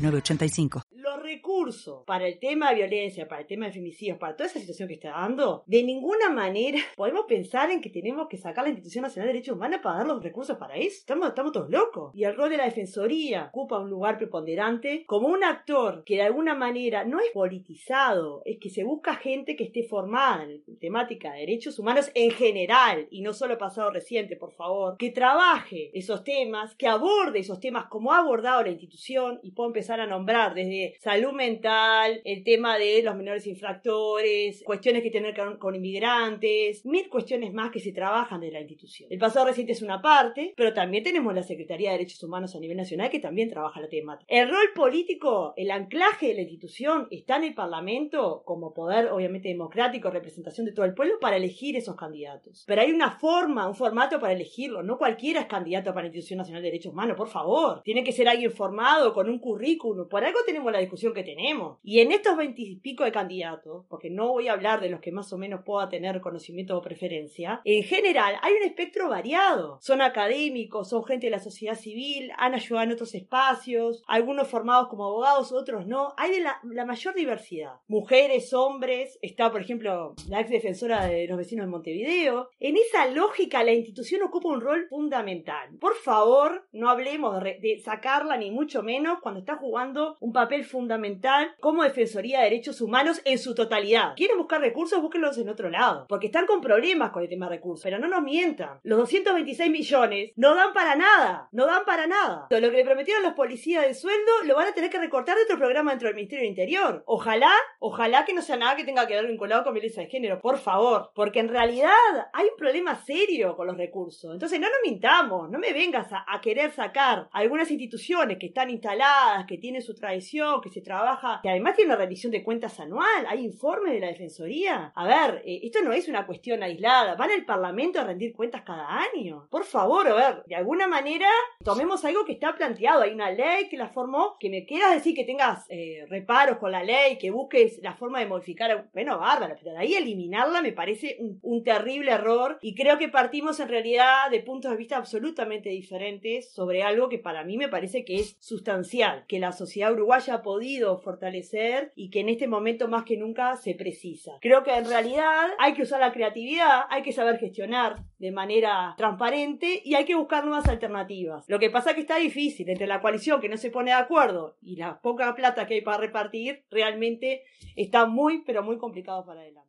8985 discurso para el tema de violencia, para el tema de femicidios, para toda esa situación que está dando, de ninguna manera podemos pensar en que tenemos que sacar la Institución Nacional de Derechos Humanos para dar los recursos para eso. Estamos, estamos todos locos. Y el rol de la Defensoría ocupa un lugar preponderante como un actor que de alguna manera no es politizado, es que se busca gente que esté formada en temática de derechos humanos en general y no solo pasado reciente, por favor, que trabaje esos temas, que aborde esos temas como ha abordado la institución y puedo empezar a nombrar desde salud mental, el tema de los menores infractores, cuestiones que tienen que ver con inmigrantes, mil cuestiones más que se trabajan de la institución. El pasado reciente es una parte, pero también tenemos la Secretaría de Derechos Humanos a nivel nacional que también trabaja la temática. El rol político, el anclaje de la institución está en el Parlamento como poder obviamente democrático, representación de todo el pueblo para elegir esos candidatos. Pero hay una forma, un formato para elegirlo. No cualquiera es candidato para la Institución Nacional de Derechos Humanos, por favor. Tiene que ser alguien formado con un currículum por algo tenemos la discusión que tenemos. Y en estos veintipico de candidatos, porque no voy a hablar de los que más o menos pueda tener conocimiento o preferencia, en general hay un espectro variado. Son académicos, son gente de la sociedad civil, han ayudado en otros espacios, algunos formados como abogados, otros no. Hay de la, mayor diversidad. Mujeres, hombres, está por ejemplo la ex defensora de los vecinos de Montevideo. En esa lógica la institución ocupa un rol fundamental. Por favor, no hablemos de sacarla ni mucho menos cuando está jugando un papel fundamental como Defensoría de Derechos Humanos en su totalidad. ¿Quieren buscar recursos? Búsquenlos en otro lado. Porque están con problemas con el tema de recursos. Pero no nos mientan. Los 226 millones no dan para nada. No dan para nada. Lo que le prometieron los policías de sueldo lo van a tener que recortar de otro programa dentro del Ministerio del Interior. Ojalá, ojalá que no sea nada que tenga que ver vinculado con violencia de género. Por favor. Porque en realidad hay un problema serio con los recursos. Entonces no nos mintamos. No me vengas a, querer sacar algunas instituciones que están instaladas, que tiene su tradición, que se que además tiene una rendición de cuentas anual, hay informes de la Defensoría. A ver, eh, esto no es una cuestión aislada, van al Parlamento a rendir cuentas cada año. Por favor, a ver, de alguna manera tomemos algo que está planteado, hay una ley que la formó, que me quieras decir que tengas eh, reparos con la ley, que busques la forma de modificar, bueno, bárbaro, pero de ahí eliminarla me parece un, un terrible error y creo que partimos en realidad de puntos de vista absolutamente diferentes sobre algo que para mí me parece que es sustancial, que la sociedad uruguaya ha podido fortalecer y que en este momento más que nunca se precisa. Creo que en realidad hay que usar la creatividad, hay que saber gestionar de manera transparente y hay que buscar nuevas alternativas. Lo que pasa es que está difícil entre la coalición que no se pone de acuerdo y la poca plata que hay para repartir, realmente está muy pero muy complicado para adelante.